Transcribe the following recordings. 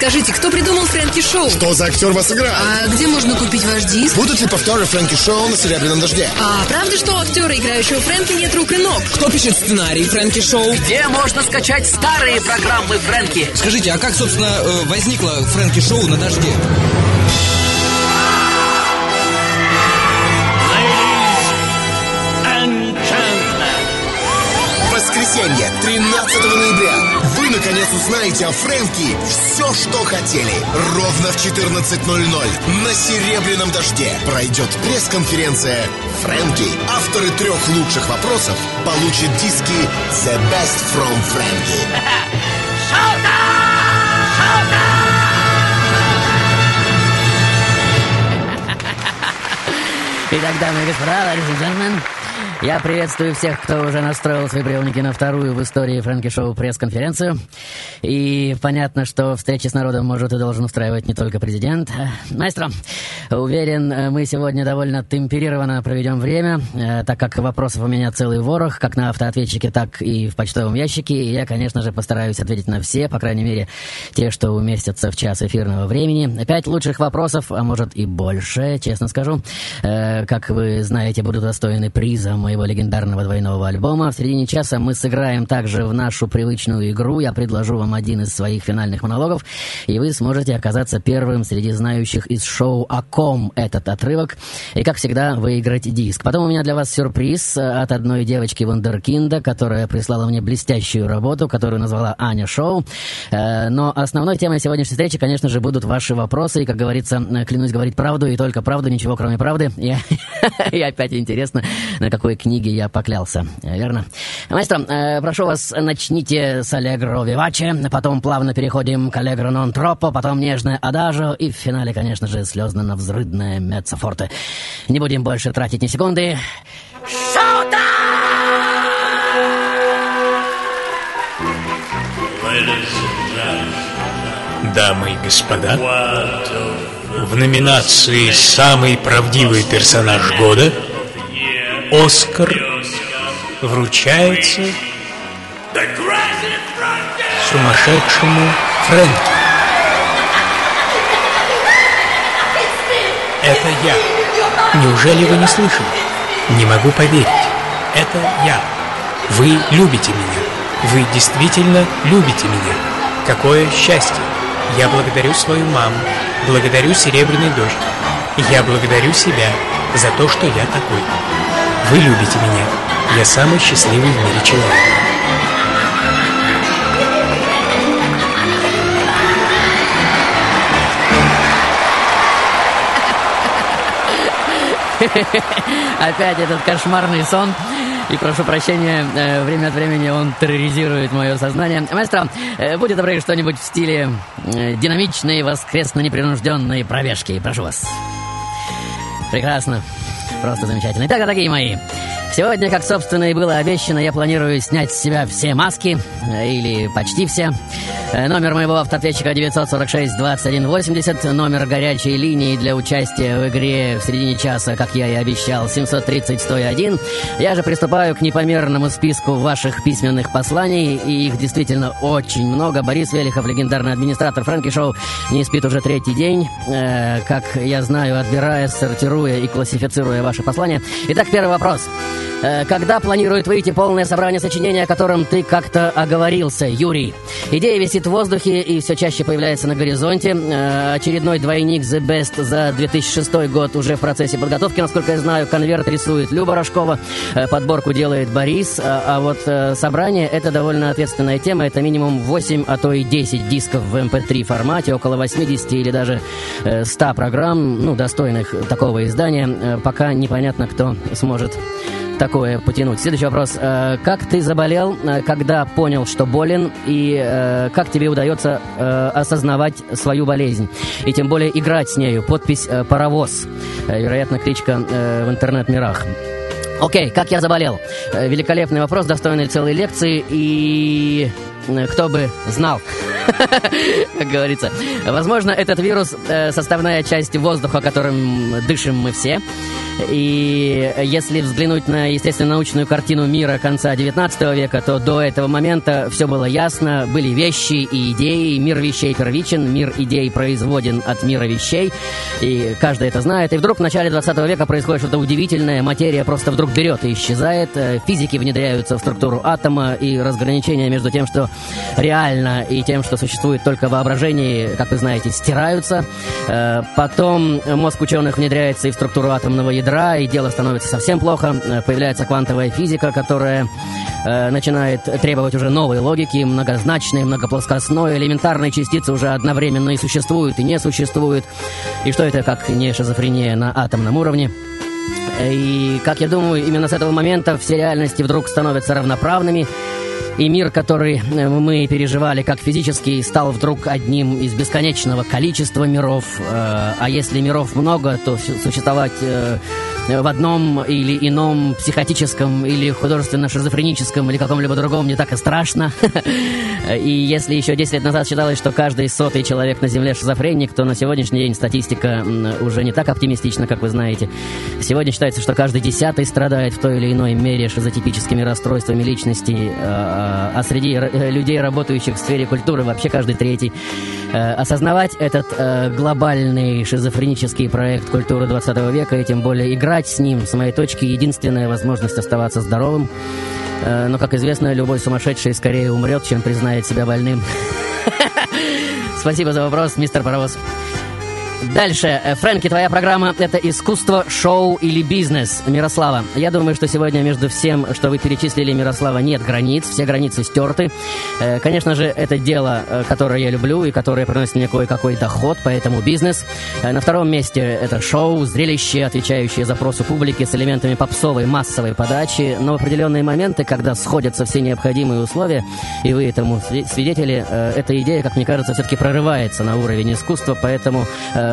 Скажите, кто придумал Фрэнки Шоу? Что за актер вас играет? А где можно купить ваш диск? Будут ли повторы Фрэнки Шоу на Серебряном дожде? А правда, что у актера, играющего Фрэнки, нет рук и ног? Кто пишет сценарий Фрэнки Шоу? Где можно скачать старые программы Фрэнки? Скажите, а как, собственно, э, возникло Фрэнки Шоу на дожде? Наконец, узнаете о Фрэнки все, что хотели. Ровно в 14.00 на Серебряном дожде пройдет пресс-конференция Фрэнки. Авторы трех лучших вопросов получат диски The Best from Фрэнки. Итак, дамы и господа, ladies and gentlemen, я приветствую всех, кто уже настроил свои приемники на вторую в истории Фрэнки Шоу пресс-конференцию. И понятно, что встречи с народом может и должен устраивать не только президент. Маэстро, уверен, мы сегодня довольно темперированно проведем время, э, так как вопросов у меня целый ворох, как на автоответчике, так и в почтовом ящике. И я, конечно же, постараюсь ответить на все, по крайней мере, те, что уместятся в час эфирного времени. Пять лучших вопросов, а может и больше, честно скажу. Э, Как вы знаете, будут достойны приза моего легендарного двойного альбома. В середине часа мы сыграем также в нашу привычную игру. Я предложу вам один из своих финальных монологов, и вы сможете оказаться первым среди знающих из шоу «О ком» этот отрывок, и, как всегда, выиграть диск. Потом у меня для вас сюрприз э, от одной девочки Вундеркинда, которая прислала мне блестящую работу, которую назвала Аня Шоу. Э, Но основной темой сегодняшней встречи, конечно же, будут ваши вопросы, и, как говорится, э, клянусь говорить правду, и только правду, ничего кроме правды. И, и опять интересно, на какой книге я поклялся, Э, верно? Маэстро, э, прошу вас, начните с Аллегро Виваче, потом плавно переходим к Аллегро Нон Тропо, потом нежное Адажо, и в финале, конечно же, слезно-навзрыдное Меццо Форте. Не будем больше тратить ни секунды. Дамы и господа, в номинации «Самый правдивый персонаж года» Оскар вручается сумасшедшему Фрэнки. Это я. Неужели вы не слышали? Не могу поверить. Это я. Вы любите меня. Вы действительно любите меня. Какое счастье. Я благодарю свою маму, благодарю Серебряный дождь. Я благодарю себя за то, что я такой. Вы любите меня. Я самый счастливый в мире человек. Опять этот кошмарный сон. И прошу прощения, э, время от времени он терроризирует мое сознание. Маэстро, э, будьте добры, что-нибудь в стиле э, динамичной, воскресно-непринужденной пробежки. Прошу вас. Прекрасно. Просто замечательно. Итак, дорогие мои, сегодня, как, собственно, и было обещано, я планирую снять с себя все маски, э, или почти все. Э, Номер моего автоответчика 946-2180, номер горячей линии для участия в игре в середине часа, как я и обещал, 730-101. Я же приступаю к непомерному списку ваших письменных посланий, и их действительно очень много. Борис Велихов, легендарный администратор Фрэнки Шоу, не спит уже третий день, э, как я знаю, отбирая, сортируя и классифицируя ваши послания. Итак, первый вопрос. Э, Когда планирует выйти полное собрание сочинения, о котором ты как-то оговорился, Юрий? Идея висит в воздухе и все чаще появляется на горизонте. Э, Очередной двойник The Best за 2006 год уже в процессе подготовки, насколько я знаю. Конверт рисует Люба Рожкова, э, подборку делает Борис. А а вот э, собрание — это довольно ответственная тема. Это минимум 8, а то и 10 дисков в MP3 формате, около 80 или даже э, 100 программ, ну, достойных такого издания. Э, Пока непонятно, кто сможет такое потянуть. Следующий вопрос. Э, Как ты заболел, э, когда понял, что болен, и э, как тебе удается осознавать свою болезнь? И тем более играть с нею. Подпись «Паровоз». Вероятно, кличка в интернет-мирах. Окей, как я заболел? Великолепный вопрос, достойный целой лекции, и кто бы знал. как говорится. Возможно, этот вирус э, составная часть воздуха, которым дышим мы все. И если взглянуть на естественно-научную картину мира конца 19 века, то до этого момента все было ясно, были вещи и идеи, мир вещей первичен, мир идей производен от мира вещей, и каждый это знает. И вдруг в начале 20 века происходит что-то удивительное, материя просто вдруг берет и исчезает, э, физики внедряются в структуру атома, и разграничения между тем, что реально, и тем, что существует только в воображении, как вы знаете, стираются. Э, потом мозг ученых внедряется и в структуру атомного ядра, ядра, и дело становится совсем плохо. Э, появляется квантовая физика, которая э, начинает требовать уже новой логики, многозначной, многоплоскостной. Элементарные частицы уже одновременно и существуют, и не существуют. И что это, как не шизофрения на атомном уровне? И, как я думаю, именно с этого момента все реальности вдруг становятся равноправными, и мир, который э, мы переживали как физический, стал вдруг одним из бесконечного количества миров. Э, а если миров много, то существовать э, в одном или ином психотическом или художественно-шизофреническом или каком-либо другом не так и страшно. И если еще 10 лет назад считалось, что каждый сотый человек на Земле шизофреник, то на сегодняшний день статистика уже не так оптимистична, как вы знаете. Сегодня считается, что каждый десятый страдает в той или иной мере шизотипическими расстройствами личности, а, а среди э, людей, работающих в сфере культуры, вообще каждый третий. Э, осознавать этот э, глобальный шизофренический проект культуры 20 века и тем более играть с ним, с моей точки, единственная возможность оставаться здоровым. Но, как известно, любой сумасшедший скорее умрет, чем признает себя больным. Спасибо за вопрос, мистер Паровоз. Дальше. Э, Фрэнки, твоя программа — это искусство, шоу или бизнес? Мирослава, я думаю, что сегодня между всем, что вы перечислили, Мирослава, нет границ, все границы стерты. Э, конечно же, это дело, э, которое я люблю и которое приносит мне кое-какой доход, поэтому бизнес. На втором месте это шоу, зрелище, отвечающее запросу публики с элементами попсовой массовой подачи, но в определенные моменты, когда сходятся все необходимые условия, и вы этому свидетели, эта идея, как мне кажется, все-таки прорывается на уровень искусства, поэтому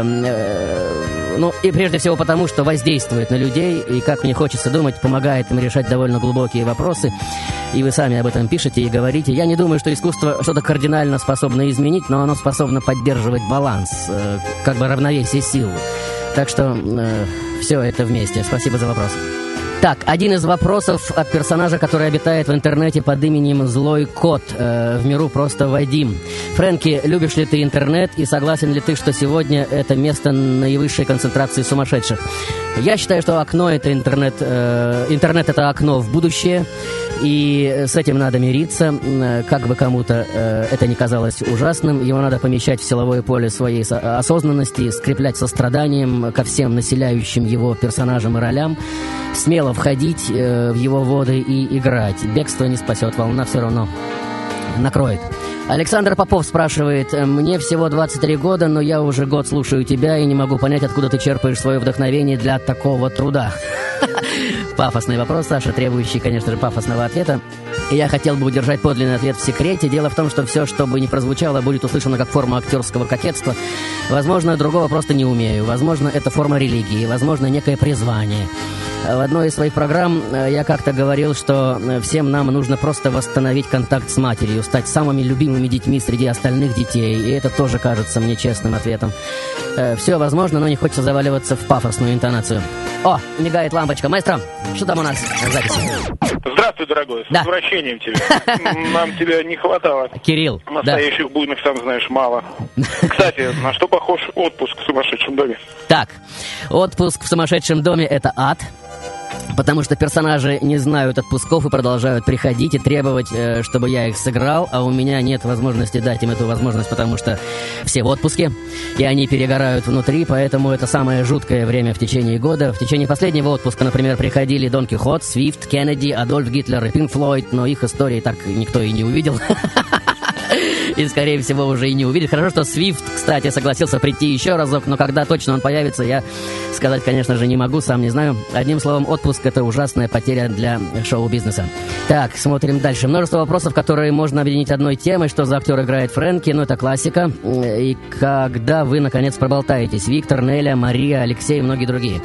ну, и прежде всего потому, что воздействует на людей, и, как мне хочется думать, помогает им решать довольно глубокие вопросы. И вы сами об этом пишете и говорите. Я не думаю, что искусство что-то кардинально способно изменить, но оно способно поддерживать баланс, э, как бы равновесие сил. Так что э, все это вместе. Спасибо за вопрос. Так, один из вопросов от персонажа, который обитает в интернете под именем Злой Кот. Э, в миру просто Вадим. Фрэнки, любишь ли ты интернет и согласен ли ты, что сегодня это место наивысшей концентрации сумасшедших? Я считаю, что окно это интернет. Э, интернет это окно в будущее. И с этим надо мириться, как бы кому-то э, это не казалось ужасным. Его надо помещать в силовое поле своей осознанности, скреплять состраданием ко всем населяющим его персонажам и ролям, смело входить э, в его воды и играть. Бегство не спасет, волна все равно накроет. Александр Попов спрашивает, «Мне всего 23 года, но я уже год слушаю тебя и не могу понять, откуда ты черпаешь свое вдохновение для такого труда». Пафосный вопрос, Саша, требующий, конечно же, пафосного ответа. И я хотел бы удержать подлинный ответ в секрете. Дело в том, что все, что бы ни прозвучало, будет услышано как форма актерского кокетства. Возможно, другого просто не умею. Возможно, это форма религии. Возможно, некое призвание. В одной из своих программ э, я как-то говорил, что э, всем нам нужно просто восстановить контакт с матерью, стать самыми любимыми детьми среди остальных детей. И это тоже кажется мне честным ответом. Э, Все возможно, но не хочется заваливаться в пафосную интонацию. О, мигает лампочка. Маэстро, что там у нас в записи? Здравствуй, дорогой. С Да. возвращением тебя. Нам тебя не хватало. Кирилл, да. Настоящих буйных, сам знаешь, мало. Кстати, на что похож отпуск в сумасшедшем доме? Так, отпуск в сумасшедшем доме — это ад. Потому что персонажи не знают отпусков и продолжают приходить и требовать, э, чтобы я их сыграл, а у меня нет возможности дать им эту возможность, потому что все в отпуске, и они перегорают внутри, поэтому это самое жуткое время в течение года. В течение последнего отпуска, например, приходили Дон Кихот, Свифт, Кеннеди, Адольф Гитлер и Пинк Флойд, но их истории так никто и не увидел. И, скорее всего, уже и не увидит. Хорошо, что Свифт, кстати, согласился прийти еще разок, но когда точно он появится, я сказать, конечно же, не могу, сам не знаю. Одним словом, отпуск — это ужасная потеря для шоу-бизнеса. Так, смотрим дальше. Множество вопросов, которые можно объединить одной темой. Что за актер играет Фрэнки? Ну, это классика. И когда вы, наконец, проболтаетесь? Виктор, Неля, Мария, Алексей и многие другие.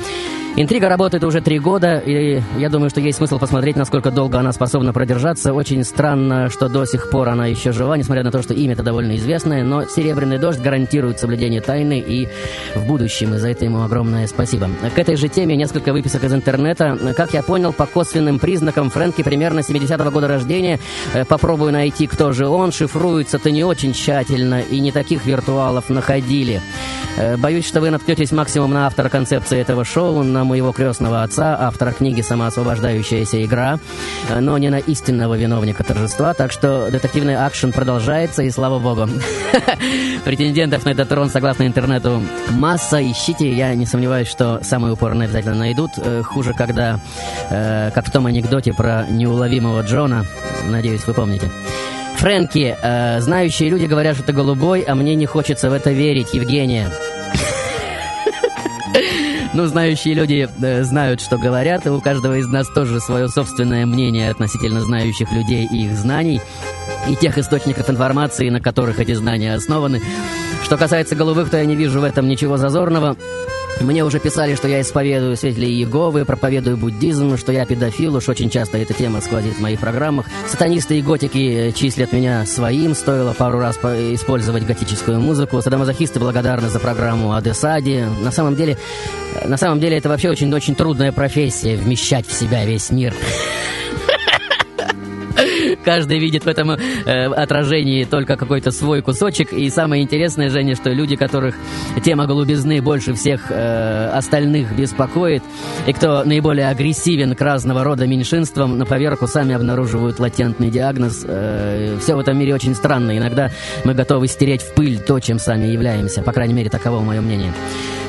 Интрига работает уже три года, и я думаю, что есть смысл посмотреть, насколько долго она способна продержаться. Очень странно, что до сих пор она еще жива, несмотря на то, что имя-то довольно известное, но «Серебряный дождь» гарантирует соблюдение тайны и в будущем, и за это ему огромное спасибо. К этой же теме несколько выписок из интернета. Как я понял, по косвенным признакам Фрэнки примерно 70-го года рождения. Э, попробую найти, кто же он. Шифруется-то не очень тщательно, и не таких виртуалов находили. Э, боюсь, что вы наткнетесь максимум на автора концепции этого шоу, на моего крестного отца, автора книги «Самоосвобождающаяся игра», э, но не на истинного виновника торжества, так что детективный акшен продолжается, и слава богу. Претендентов на этот трон, согласно интернету, масса. Ищите, я не сомневаюсь, что самые упорные обязательно найдут. Э, хуже, когда, как в том анекдоте про неуловимого Джона, надеюсь, вы помните. Фрэнки, э, знающие люди говорят, что ты голубой, а мне не хочется в это верить, Евгения. Ну, знающие люди э, знают, что говорят, и у каждого из нас тоже свое собственное мнение относительно знающих людей и их знаний, и тех источников информации, на которых эти знания основаны. Что касается голубых, то я не вижу в этом ничего зазорного. Мне уже писали, что я исповедую свидетелей Иеговы, проповедую буддизм, что я педофил, уж очень часто эта тема сквозит в моих программах. Сатанисты и готики э, числят меня своим, стоило пару раз использовать готическую музыку. Садомазохисты благодарны за программу Адесади. На самом деле, э, на самом деле это вообще очень-очень трудная профессия, вмещать в себя весь мир. Каждый видит в этом э, отражении только какой-то свой кусочек. И самое интересное, Женя, что люди, которых тема голубизны больше всех э, остальных беспокоит, и кто наиболее агрессивен к разного рода меньшинствам, на поверку сами обнаруживают латентный диагноз. Э, все в этом мире очень странно. Иногда мы готовы стереть в пыль то, чем сами являемся. По крайней мере, таково мое мнение.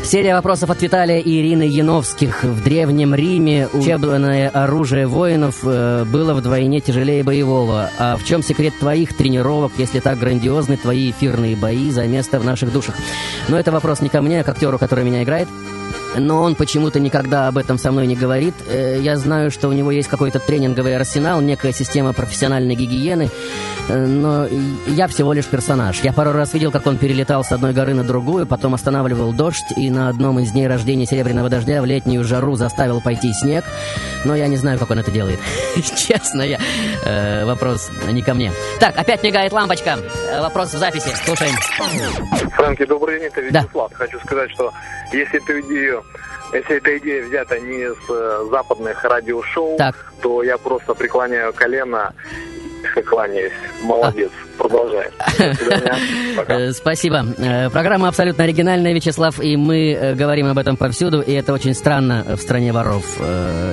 Серия вопросов от Виталия и Ирины Яновских. В Древнем Риме учебное оружие воинов э, было вдвойне тяжелее боевого. А в чем секрет твоих тренировок, если так грандиозны твои эфирные бои за место в наших душах? Но это вопрос не ко мне, а к актеру, который меня играет но он почему-то никогда об этом со мной не говорит. Э, я знаю, что у него есть какой-то тренинговый арсенал, некая система профессиональной гигиены, э, но я всего лишь персонаж. Я пару раз видел, как он перелетал с одной горы на другую, потом останавливал дождь, и на одном из дней рождения Серебряного дождя в летнюю жару заставил пойти снег, но я не знаю, как он это делает. Честно, я... Э, вопрос не ко мне. Так, опять мигает лампочка. Вопрос в записи. Слушаем. Фрэнки, добрый день, это Вячеслав. Да. Хочу сказать, что если эту идею, если эта идея взята не с э, западных радиошоу, Так. то я просто преклоняю колено кланяюсь. Молодец. Пока. Э, Спасибо. Э, Программа абсолютно оригинальная, Вячеслав, и мы э, говорим об этом повсюду, и это очень странно в стране воров,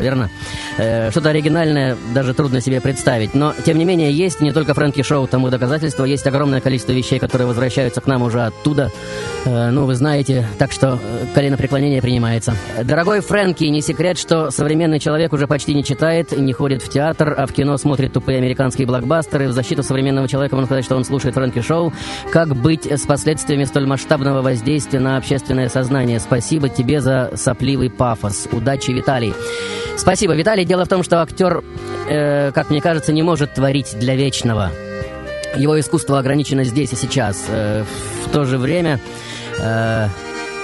верно? Что-то оригинальное даже трудно себе представить, но, тем не менее, есть не только Фрэнки Шоу тому доказательство, есть огромное количество вещей, которые возвращаются к нам уже оттуда, ну, вы знаете, так что э, коленопреклонение принимается. Дорогой Фрэнки, не секрет, что современный человек уже почти не читает, не ходит в театр, а в кино смотрит тупые американские блокбастеры. В защиту современного человека можно сказать, что он слушает Фрэнки Шоу. Как быть с последствиями столь масштабного воздействия на общественное сознание? Спасибо тебе за сопливый пафос. Удачи, Виталий. Спасибо, Виталий. Дело в том, что актер, э, как мне кажется, не может творить для вечного. Его искусство ограничено здесь и сейчас. Э, в то же время э,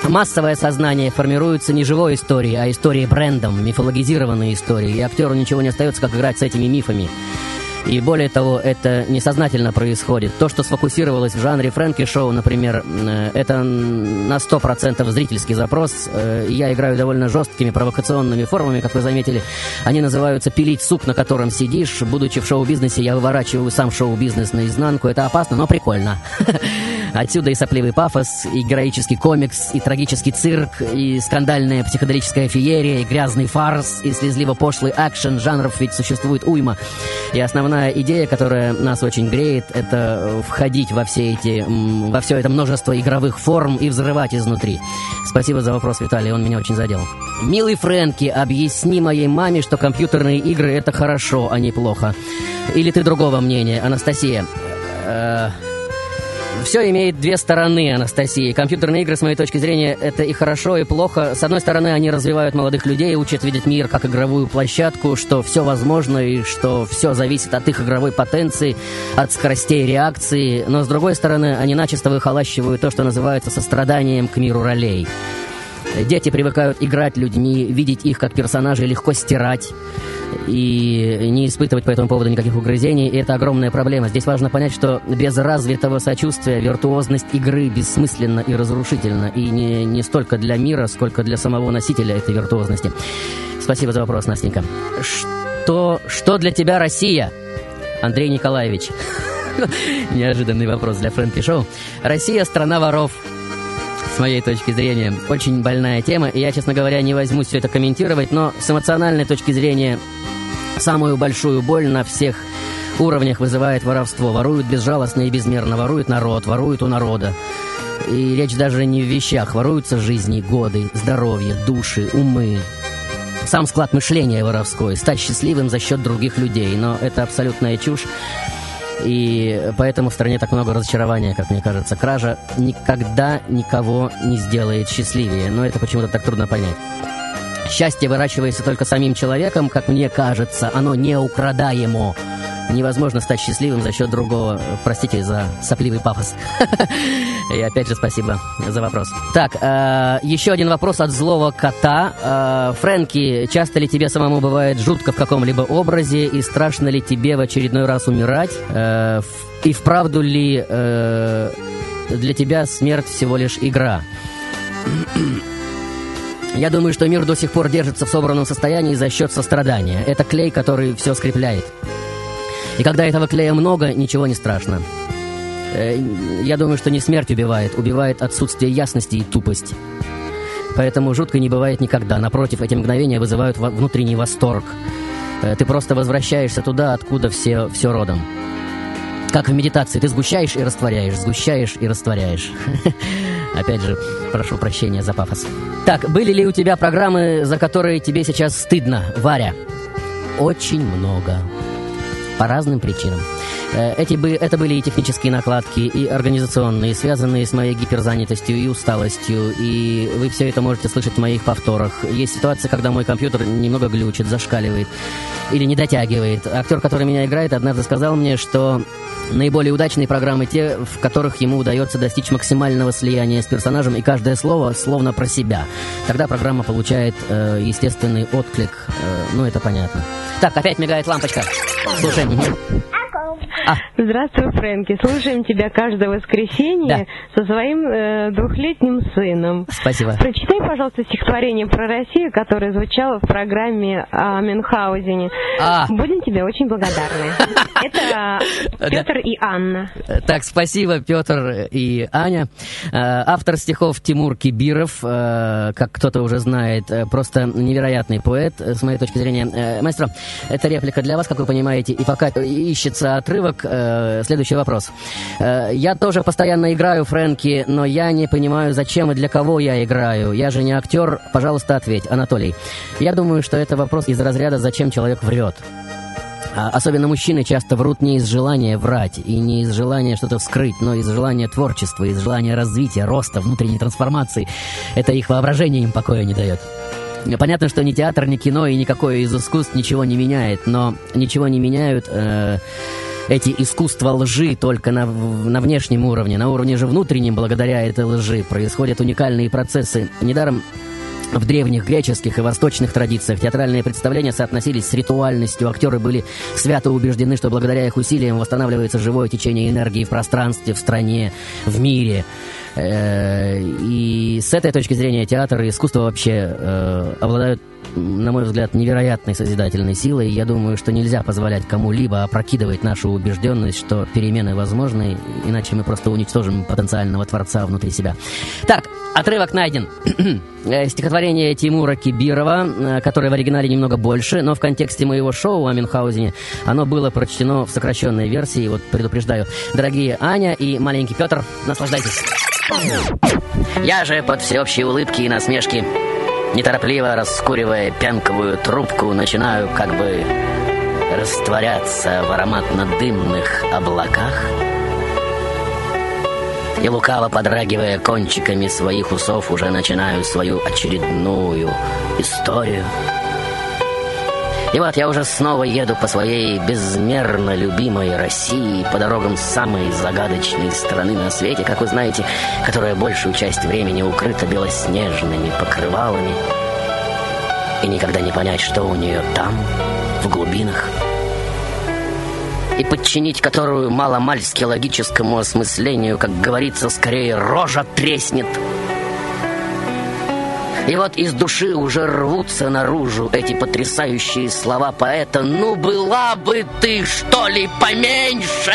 массовое сознание формируется не живой историей, а историей брендом, мифологизированной историей. И актеру ничего не остается, как играть с этими мифами. И более того, это несознательно происходит. То, что сфокусировалось в жанре Фрэнки-шоу, например, э, это на 100% зрительский запрос. Э, Я играю довольно жесткими провокационными формами, как вы заметили. Они называются «пилить суп, на котором сидишь». Будучи в шоу-бизнесе, я выворачиваю сам шоу-бизнес наизнанку. Это опасно, но прикольно. Отсюда и сопливый пафос, и героический комикс, и трагический цирк, и скандальная психоделическая феерия, и грязный фарс, и слезливо-пошлый экшен. Жанров ведь существует уйма. И основная идея, которая нас очень греет, это э, входить во все эти, во все это множество игровых форм и взрывать изнутри. Спасибо за вопрос, Виталий, он меня очень задел. Милый Фрэнки, объясни моей маме, что компьютерные игры это хорошо, а не плохо. Или ты другого мнения, Анастасия? Э, все имеет две стороны, Анастасия. Компьютерные игры, с моей точки зрения, это и хорошо, и плохо. С одной стороны, они развивают молодых людей, учат видеть мир как игровую площадку, что все возможно и что все зависит от их игровой потенции, от скоростей реакции. Но с другой стороны, они начисто выхолащивают то, что называется состраданием к миру ролей. Дети привыкают играть людьми, видеть их как персонажей легко стирать и не испытывать по этому поводу никаких угрызений. И это огромная проблема. Здесь важно понять, что без развитого сочувствия виртуозность игры бессмысленна и разрушительна. И не, не столько для мира, сколько для самого носителя этой виртуозности. Спасибо за вопрос, Настенька. Что, что для тебя Россия? Андрей Николаевич. Неожиданный вопрос для Фрэнки Шоу. Россия – страна воров. С моей точки зрения, очень больная тема, и я, честно говоря, не возьмусь все это комментировать, но с эмоциональной точки зрения самую большую боль на всех уровнях вызывает воровство. Воруют безжалостно и безмерно, воруют народ, воруют у народа. И речь даже не в вещах, воруются жизни, годы, здоровье, души, умы. Сам склад мышления воровской, стать счастливым за счет других людей, но это абсолютная чушь. И поэтому в стране так много разочарования, как мне кажется. Кража никогда никого не сделает счастливее, но это почему-то так трудно понять. Счастье выращивается только самим человеком, как мне кажется, оно не украдаемо. Невозможно стать счастливым за счет другого. Простите за сопливый пафос. И опять же спасибо за вопрос. Так, э, еще один вопрос от злого кота. Э, Фрэнки, часто ли тебе самому бывает жутко в каком-либо образе и страшно ли тебе в очередной раз умирать? Э, и вправду ли для тебя смерть всего лишь игра? Я думаю, что мир до сих пор держится в собранном состоянии за счет сострадания. Это клей, который все скрепляет. И когда этого клея много, ничего не страшно. Э, я думаю, что не смерть убивает, убивает отсутствие ясности и тупость. Поэтому жутко не бывает никогда. Напротив, эти мгновения вызывают внутренний восторг. Э, ты просто возвращаешься туда, откуда все, все родом. Как в медитации, ты сгущаешь и растворяешь, сгущаешь и растворяешь. Опять же, прошу прощения за пафос. Так, были ли у тебя программы, за которые тебе сейчас стыдно, Варя? Очень много по разным причинам. Э, эти бы, это были и технические накладки, и организационные, связанные с моей гиперзанятостью и усталостью, и вы все это можете слышать в моих повторах. Есть ситуация, когда мой компьютер немного глючит, зашкаливает или не дотягивает. Актер, который меня играет, однажды сказал мне, что наиболее удачные программы те, в которых ему удается достичь максимального слияния с персонажем, и каждое слово словно про себя. Тогда программа получает э, естественный отклик, э, ну это понятно. Так, опять мигает лампочка. Слушаем. А. Здравствуй, Фрэнки. Слушаем тебя каждое воскресенье да. со своим э, двухлетним сыном. Спасибо. Прочитай, пожалуйста, стихотворение про Россию, которое звучало в программе о Мюнхгаузене. А. Будем тебе очень благодарны. Это Петр и Анна. Так, спасибо, Петр и Аня. Э, автор стихов Тимур Кибиров, э, как кто-то уже знает, э, просто невероятный поэт, с моей точки зрения. Маэстро, это реплика для вас, как вы понимаете, и пока ищется отрывок, следующий вопрос. Я тоже постоянно играю Фрэнки, но я не понимаю, зачем и для кого я играю. Я же не актер. Пожалуйста, ответь, Анатолий. Я думаю, что это вопрос из разряда «Зачем человек врет?». А, особенно мужчины часто врут не из желания врать и не из желания что-то вскрыть, но из желания творчества, из желания развития, роста, внутренней трансформации. Это их воображение им покоя не дает. Понятно, что ни театр, ни кино и никакое из искусств ничего не меняет, но ничего не меняют э, эти искусства лжи только на, на внешнем уровне. На уровне же внутреннем, благодаря этой лжи, происходят уникальные процессы. Недаром в древних греческих и восточных традициях театральные представления соотносились с ритуальностью. Актеры были свято убеждены, что благодаря их усилиям восстанавливается живое течение энергии в пространстве, в стране, в мире. Э, и с этой точки зрения театр и искусство вообще э, обладают на мой взгляд, невероятной созидательной силой. Я думаю, что нельзя позволять кому-либо опрокидывать нашу убежденность, что перемены возможны, иначе мы просто уничтожим потенциального творца внутри себя. Так, отрывок найден. Э, стихотворение Тимура Кибирова, э, которое в оригинале немного больше, но в контексте моего шоу о Мюнхгаузене оно было прочтено в сокращенной версии. Вот предупреждаю. Дорогие Аня и маленький Петр, наслаждайтесь. Я же под всеобщие улыбки и насмешки неторопливо раскуривая пенковую трубку, начинаю как бы растворяться в ароматно-дымных облаках и лукаво подрагивая кончиками своих усов уже начинаю свою очередную историю. И вот я уже снова еду по своей безмерно любимой России, по дорогам самой загадочной страны на свете, как вы знаете, которая большую часть времени укрыта белоснежными покрывалами. И никогда не понять, что у нее там, в глубинах и подчинить которую маломальски логическому осмыслению, как говорится, скорее рожа треснет. И вот из души уже рвутся наружу эти потрясающие слова поэта «Ну, была бы ты, что ли, поменьше!»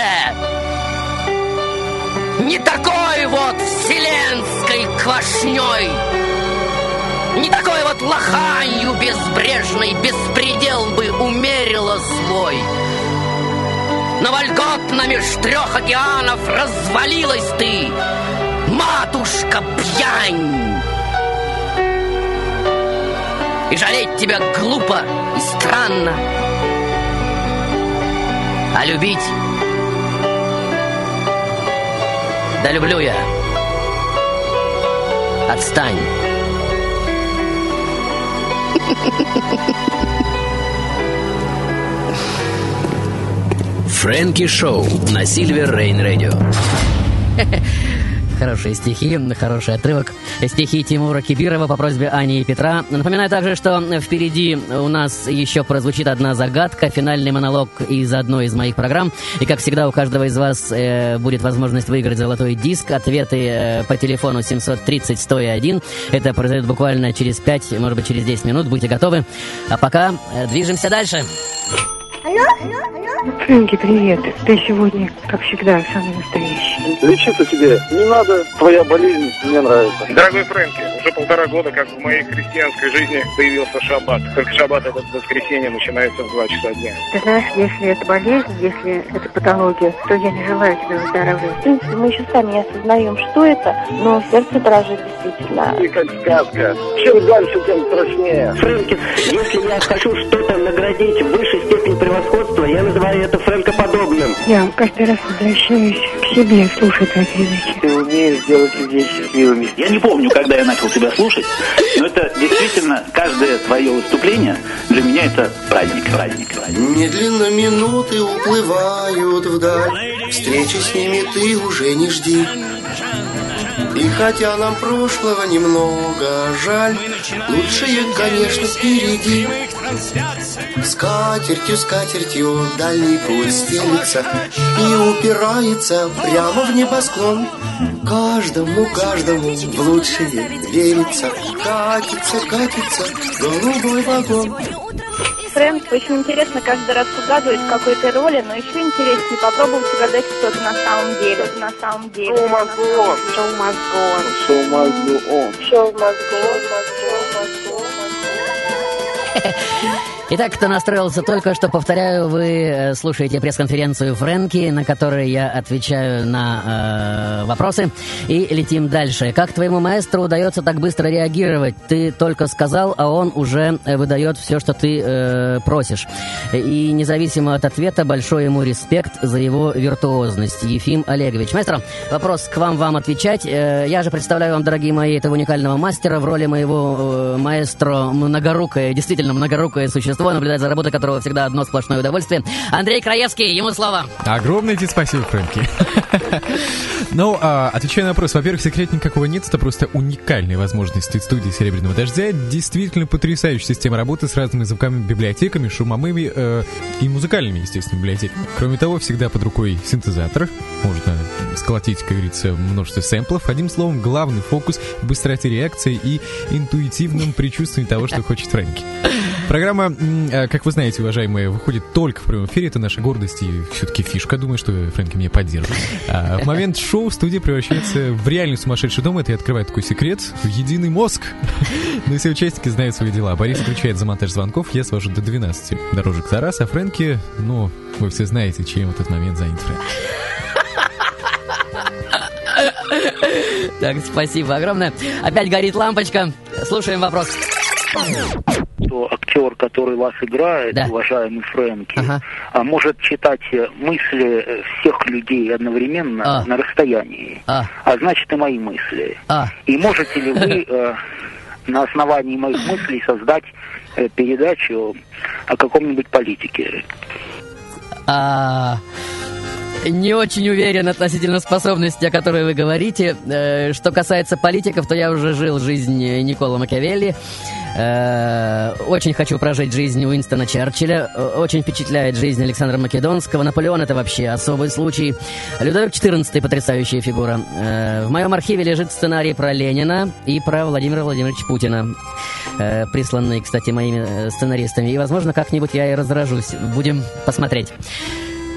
Не такой вот вселенской квашней Не такой вот лоханью безбрежной Беспредел бы умерила злой но вольготно меж трех океанов развалилась ты, матушка пьянь. И жалеть тебя глупо и странно. А любить... Да люблю я. Отстань. Фрэнки Шоу на Сильвер Рейн Радио. Хорошие стихи, хороший отрывок. Стихи Тимура Кибирова по просьбе Ани и Петра. Напоминаю также, что впереди у нас еще прозвучит одна загадка, финальный монолог из одной из моих программ. И, как всегда, у каждого из вас э, будет возможность выиграть золотой диск. Ответы э, по телефону 730-101. Это произойдет буквально через 5, может быть, через 10 минут. Будьте готовы. А пока э, движемся дальше. Алло? Фрэнки, привет. Ты сегодня, как всегда, самый настоящий. Лечиться тебе не надо. Твоя болезнь мне нравится. Дорогой Фрэнки, уже полтора года, как в моей христианской жизни появился шаббат. Только шаббат этот воскресенье начинается в 2 часа дня. Ты знаешь, если это болезнь, если это патология, то я не желаю тебе выздоравливать. В принципе, мы еще сами не осознаем, что это, но сердце дрожит действительно. Ты как сказка. Чем дальше, тем страшнее. Фрэнки, если я хочу что-то наградить в высшей степени превосходства, я называю это фрэнкоподобным. Я каждый раз возвращаюсь к себе, слушая твои передачи. Ты умеешь сделать людей счастливыми. Я не помню, когда я начал тебя слушать, но это действительно каждое твое выступление для меня это праздник, праздник, праздник. Медленно минуты уплывают вдаль, встречи с ними ты уже не жди. И хотя нам прошлого немного жаль, лучшее, конечно, впереди. Скатертью, скатертью дальний путь стелится И упирается прямо в небосклон. Каждому, каждому в лучшее верится. Катится, катится голубой вагон Фрэнк, очень интересно каждый раз угадывать в какой-то роли, но еще интереснее попробовать угадать, кто то на самом деле. На самом деле. Шоу on. Шоу on. Шоу must go on. Шоу must Итак, кто настроился только что, повторяю, вы э, слушаете пресс-конференцию Фрэнки, на которой я отвечаю на э, вопросы. И летим дальше. Как твоему маэстру удается так быстро реагировать? Ты только сказал, а он уже э, выдает все, что ты э, просишь. И независимо от ответа, большой ему респект за его виртуозность. Ефим Олегович. Маэстро, вопрос к вам, вам отвечать. Э, я же представляю вам, дорогие мои, этого уникального мастера в роли моего э, маэстро многорукое, действительно многорукое существо мастерство, наблюдать за работой которого всегда одно сплошное удовольствие. Андрей Краевский, ему слово. Огромное тебе спасибо, Фрэнки. Ну, а, отвечая на вопрос, во-первых, секрет никакого нет, это просто уникальная возможность студии «Серебряного дождя». Действительно потрясающая система работы с разными звуковыми библиотеками, шумовыми э, и музыкальными, естественно, библиотеками. Кроме того, всегда под рукой синтезатор. Можно сколотить, как говорится, множество сэмплов. Одним словом, главный фокус в быстроте реакции и интуитивном предчувствии того, что хочет Фрэнки. Программа, э, как вы знаете, уважаемые, выходит только в прямом эфире. Это наша гордость и все-таки фишка. Думаю, что Фрэнки меня поддержит. А в момент шоу студия превращается в реальный сумасшедший дом. Это и открывает такой секрет. В единый мозг. Но все участники знают свои дела. Борис отвечает за монтаж звонков. Я свожу до 12 дорожек за раз. А Фрэнки, ну, вы все знаете, чем в этот момент занят Фрэнки. Так, спасибо огромное. Опять горит лампочка. Слушаем вопрос что актер, который вас играет, да. уважаемый Фрэнки, ага. а может читать э, мысли э, всех людей одновременно а. на расстоянии. А. а значит и мои мысли. А. И можете ли вы э, на основании моих мыслей создать э, передачу о каком-нибудь политике. А, не очень уверен относительно способности, о которой вы говорите. Что касается политиков, то я уже жил жизнь Никола Макиавелли. Э, очень хочу прожить жизнь Уинстона Черчилля. Очень впечатляет жизнь Александра Македонского. Наполеон — это вообще особый случай. Людовик XIV — потрясающая фигура. Э, в моем архиве лежит сценарий про Ленина и про Владимира Владимировича Путина, присланный, кстати, моими сценаристами. И, возможно, как-нибудь я и разражусь. Будем посмотреть.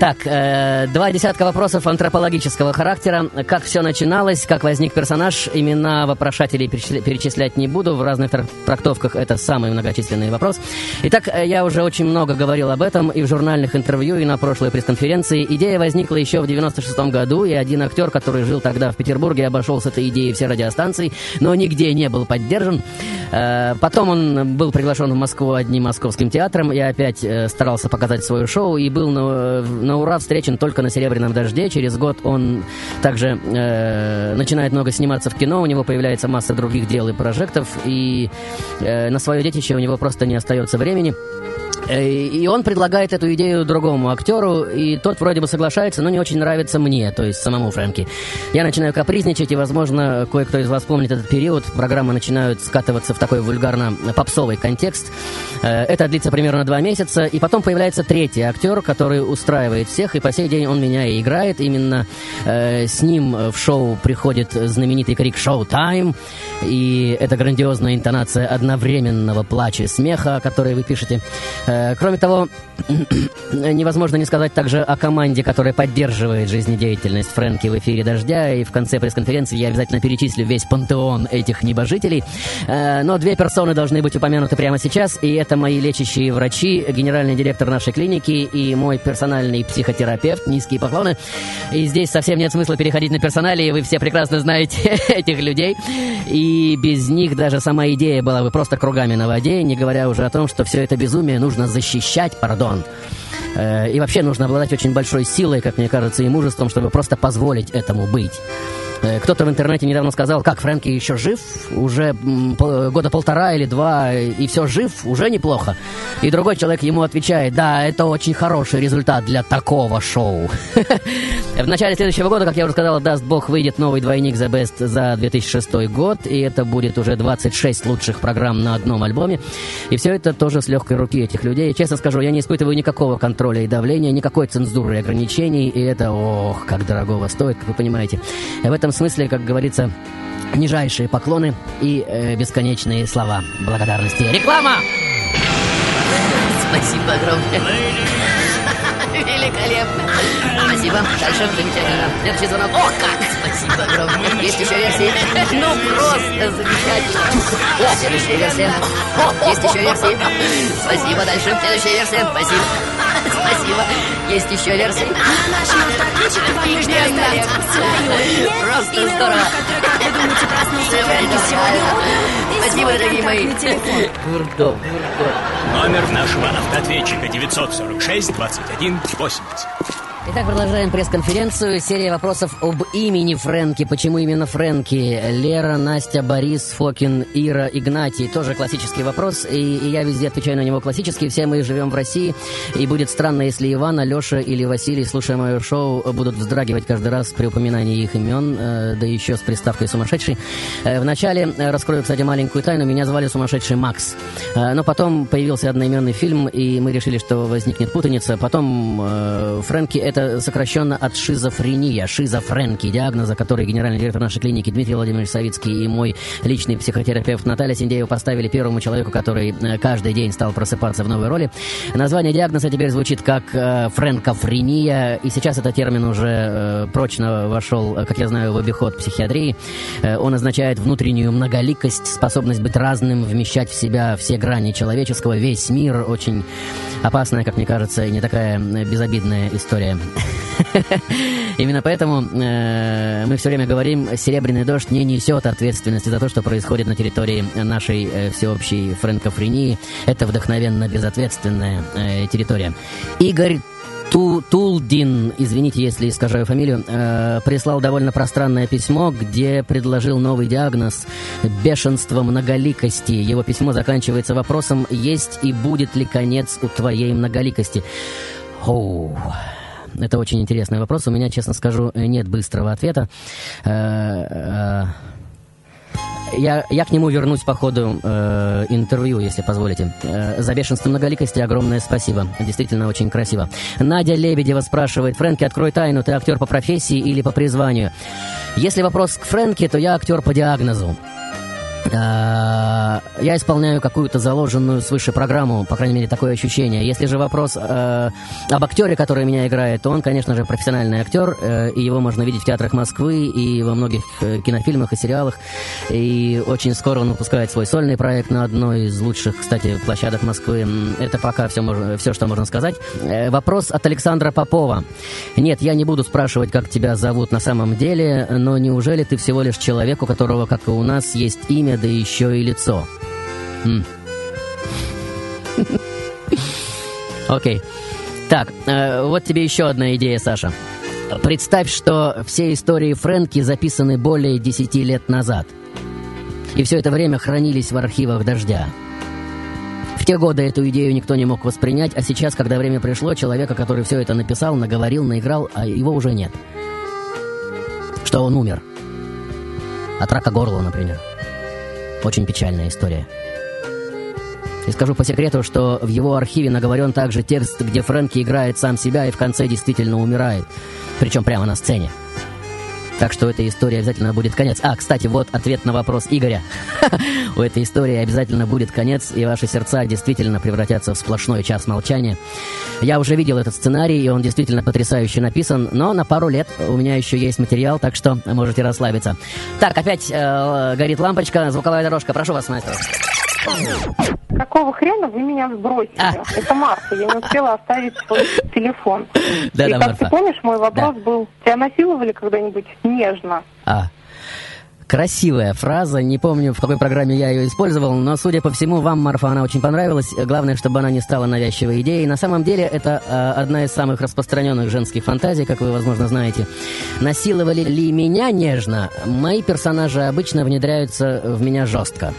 Так, э, два десятка вопросов антропологического характера. Как все начиналось, как возник персонаж, имена вопрошателей перечислять не буду. В разных трактовках это самый многочисленный вопрос. Итак, э, я уже очень много говорил об этом и в журнальных интервью, и на прошлой пресс-конференции. Идея возникла еще в 96 году, и один актер, который жил тогда в Петербурге, обошел с этой идеей все радиостанции, но нигде не был поддержан. Э, потом он был приглашен в Москву одним московским театром, и опять э, старался показать свое шоу, и был на, на ура встречен только на «Серебряном дожде». Через год он также э, начинает много сниматься в кино, у него появляется масса других дел и прожектов, и э, на свое детище у него просто не остается времени. Э, и он предлагает эту идею другому актеру, и тот вроде бы соглашается, но не очень нравится мне, то есть самому Фрэнки. Я начинаю капризничать, и, возможно, кое-кто из вас помнит этот период. Программы начинают скатываться в такой вульгарно-попсовый контекст. Э, это длится примерно два месяца, и потом появляется третий актер, который устраивает всех, и по сей день он меня и играет. Именно э, с ним в шоу приходит знаменитый крик «Шоу Тайм», и это грандиозная интонация одновременного плача и смеха, который вы пишете. Э, кроме того, невозможно не сказать также о команде, которая поддерживает жизнедеятельность Фрэнки в эфире «Дождя», и в конце пресс-конференции я обязательно перечислю весь пантеон этих небожителей. Э, но две персоны должны быть упомянуты прямо сейчас, и это мои лечащие врачи, генеральный директор нашей клиники и мой персональный психотерапевт. Низкие поклоны. И здесь совсем нет смысла переходить на персоналии, вы все прекрасно знаете этих людей. И без них даже сама идея была бы просто кругами на воде, не говоря уже о том, что все это безумие нужно нужно защищать, пардон. Э, и вообще нужно обладать очень большой силой, как мне кажется, и мужеством, чтобы просто позволить этому быть. Э, кто-то в интернете недавно сказал, как Фрэнки еще жив, уже года полтора или два, и все жив, уже неплохо. И другой человек ему отвечает, да, это очень хороший результат для такого шоу. В начале следующего года, как я уже сказал, даст бог, выйдет новый двойник The Best за 2006 год, и это будет уже 26 лучших программ на одном альбоме. И все это тоже с легкой руки этих людей. Честно скажу, я не испытываю никакого контроля и давления, никакой цензуры и ограничений, и это, ох, как дорогого стоит, как вы понимаете. В этом смысле, как говорится, нижайшие поклоны и э, бесконечные слова благодарности. Реклама! Спасибо огромное. Великолепно. Спасибо. Дальше замечательно. Следующий звонок. Ох, как! Спасибо огромное. Есть еще версии? Ну, просто замечательно. О, следующая версия. О, есть еще версии. Спасибо. Дальше. Следующая версия. Спасибо. Спасибо. Есть еще версии? На нашем автоответчике вам нужно оставить свою Просто здорово. Как вы думаете, проснулся Фрэнки сегодня Спасибо, дорогие мои. Бурдо, Номер нашего автоответчика 946 21 80. Итак, продолжаем пресс-конференцию. Серия вопросов об имени Фрэнки. Почему именно Фрэнки? Лера, Настя, Борис, Фокин, Ира, Игнатий. Тоже классический вопрос. И, и я везде отвечаю на него классически. Все мы живем в России. И будет странно, если Иван, Алеша или Василий, слушая мое шоу, будут вздрагивать каждый раз при упоминании их имен, э, да еще с приставкой «сумасшедший». Э, вначале, э, раскрою, кстати, маленькую тайну, меня звали «Сумасшедший Макс». Но потом появился одноименный фильм, и мы решили, что возникнет путаница. Потом Фрэнки — это сокращенно от шизофрения, шизофренки, диагноза, который генеральный директор нашей клиники Дмитрий Владимирович Савицкий и мой личный психотерапевт Наталья Синдеева поставили первому человеку, который э, каждый день стал просыпаться в новой роли. Название диагноза теперь звучит как э, френкофрения, и сейчас этот термин уже э, прочно вошел, как я знаю, в обиход психиатрии. Э, он означает внутреннюю многоликость, способность быть разным, вмещать в себя все грани человеческого, весь мир. Очень опасная, как мне кажется, и не такая безобидная история. Именно поэтому э, мы все время говорим, серебряный дождь не несет ответственности за то, что происходит на территории нашей э, всеобщей франкофрении. Это вдохновенно безответственная э, территория. Игорь Ту, Тулдин, извините, если искажаю фамилию, э, прислал довольно пространное письмо, где предложил новый диагноз «бешенство многоликости». Его письмо заканчивается вопросом «Есть и будет ли конец у твоей многоликости?» Оу. Это очень интересный вопрос. У меня, честно скажу, нет быстрого ответа. Э, э, я, я к нему вернусь по ходу э, интервью, если позволите. Э, за бешенство многоликости огромное спасибо. Действительно очень красиво. Надя Лебедева спрашивает, Фрэнки, открой тайну, ты актер по профессии или по призванию? Если вопрос к Фрэнке, то я актер по диагнозу. Я исполняю какую-то заложенную свыше программу, по крайней мере, такое ощущение. Если же вопрос э, об актере, который меня играет, то он, конечно же, профессиональный актер, э, и его можно видеть в театрах Москвы и во многих э, кинофильмах и сериалах. И очень скоро он выпускает свой сольный проект на одной из лучших, кстати, площадок Москвы. Это пока все, можно, все что можно сказать. Э, вопрос от Александра Попова. Нет, я не буду спрашивать, как тебя зовут на самом деле, но неужели ты всего лишь человек, у которого, как и у нас, есть имя, да еще и лицо. Окей. Так, э, вот тебе еще одна идея, Саша. Представь, что все истории Фрэнки записаны более десяти лет назад. И все это время хранились в архивах «Дождя». В те годы эту идею никто не мог воспринять, а сейчас, когда время пришло, человека, который все это написал, наговорил, наиграл, а его уже нет. Что он умер. От рака горла, например. Очень печальная история. И скажу по секрету, что в его архиве наговорен также текст, где Фрэнки играет сам себя и в конце действительно умирает. Причем прямо на сцене. Так что у этой истории обязательно будет конец. А, кстати, вот ответ на вопрос Игоря. У этой истории обязательно будет конец, и ваши сердца действительно превратятся в сплошной час молчания. Я уже видел этот сценарий, и он действительно потрясающе написан, но на пару лет у меня еще есть материал, так что можете расслабиться. Так, опять э, горит лампочка, звуковая дорожка. Прошу вас, мастер. Какого хрена вы меня сбросили? А. Это Марта, я не успела оставить свой телефон. Да, И да, как Марта. ты помнишь, мой вопрос да. был, тебя насиловали когда-нибудь нежно? А. Красивая фраза, не помню, в какой программе я ее использовал, но, судя по всему, вам, Марфа, она очень понравилась. Главное, чтобы она не стала навязчивой идеей. На самом деле, это э, одна из самых распространенных женских фантазий, как вы, возможно, знаете. Насиловали ли меня нежно? Мои персонажи обычно внедряются в меня жестко.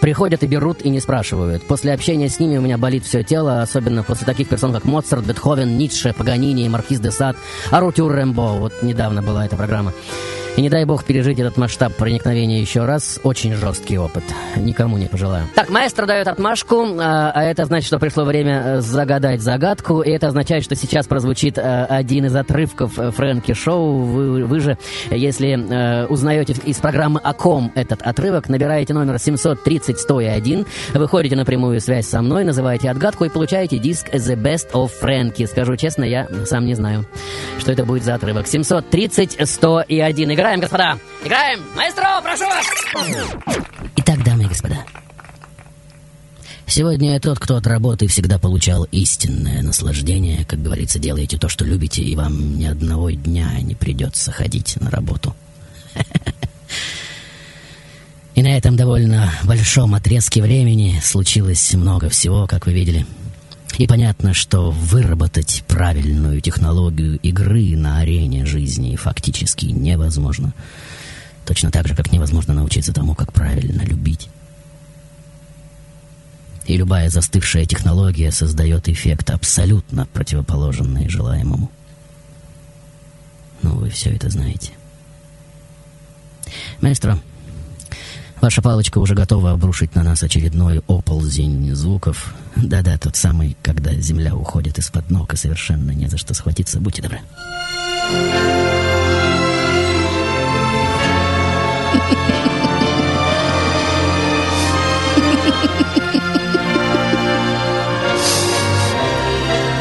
Приходят и берут, и не спрашивают. После общения с ними у меня болит все тело, особенно после таких персон, как Моцарт, Бетховен, Ницше, Паганини, Маркиз де Сад, Арутюр Рэмбо. Вот недавно была эта программа. И не дай бог пережить этот масштаб проникновения еще раз. Очень жесткий опыт. Никому не пожелаю. Так, маэстро дает отмашку, а, а это значит, что пришло время э, загадать загадку. И это означает, что сейчас прозвучит а, один из отрывков э, Фрэнки Шоу. Вы, вы же, если узнаете из программы «О ком» этот отрывок, набираете номер 730-101, выходите на прямую связь со мной, называете отгадку и получаете диск «The Best of Frankie». Скажу честно, я сам не знаю, что это будет за отрывок. 730-101. Играем, господа! Играем! Маэстро, прошу вас! Итак, дамы и господа, Сегодня я тот, кто от работы всегда получал истинное наслаждение. Как говорится, делаете то, что любите, и вам ни одного дня не придется ходить на работу. И на этом довольно большом отрезке времени случилось много всего, как вы видели. И понятно, что выработать правильную технологию игры на арене жизни фактически невозможно. Точно так же, как невозможно научиться тому, как правильно любить. И любая застывшая технология создает эффект абсолютно противоположный желаемому. Ну, вы все это знаете. Маэстро, Ваша палочка уже готова обрушить на нас очередной оползень звуков. Да-да, тот самый, когда земля уходит из-под ног и совершенно не за что схватиться. Будьте добры.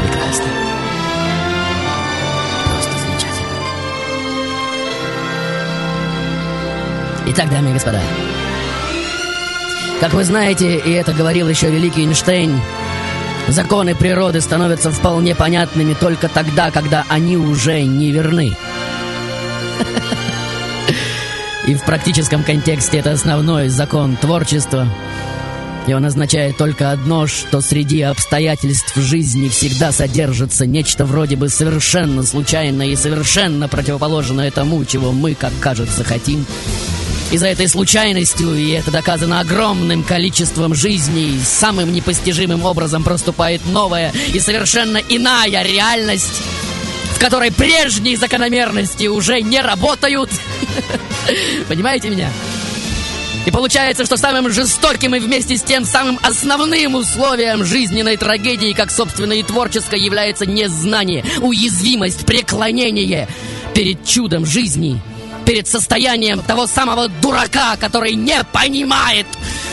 Прекрасно. Просто замечательно. Итак, дамы и господа, как вы знаете, и это говорил еще великий Эйнштейн, законы природы становятся вполне понятными только тогда, когда они уже не верны. И в практическом контексте это основной закон творчества. И он означает только одно, что среди обстоятельств жизни всегда содержится нечто вроде бы совершенно случайное и совершенно противоположное тому, чего мы, как кажется, хотим. И за этой случайностью, и это доказано огромным количеством жизней, самым непостижимым образом проступает новая и совершенно иная реальность, в которой прежние закономерности уже не работают. Понимаете меня? И получается, что самым жестоким и вместе с тем самым основным условием жизненной трагедии, как собственно и творческой, является незнание, уязвимость, преклонение перед чудом жизни, перед состоянием того самого дурака, который не понимает,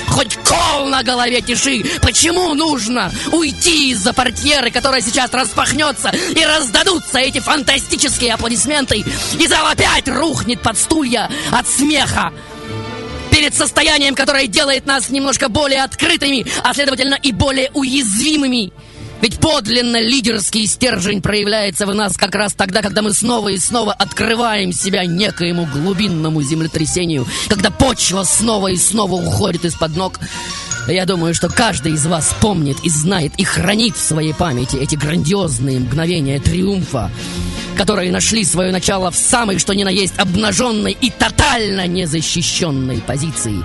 хоть кол на голове тиши, почему нужно уйти из-за портьеры, которая сейчас распахнется, и раздадутся эти фантастические аплодисменты, и зал опять рухнет под стулья от смеха. Перед состоянием, которое делает нас немножко более открытыми, а следовательно и более уязвимыми. Ведь подлинно лидерский стержень проявляется в нас как раз тогда, когда мы снова и снова открываем себя некоему глубинному землетрясению, когда почва снова и снова уходит из-под ног. Я думаю, что каждый из вас помнит и знает и хранит в своей памяти эти грандиозные мгновения триумфа, которые нашли свое начало в самой, что ни на есть, обнаженной и тотально незащищенной позиции.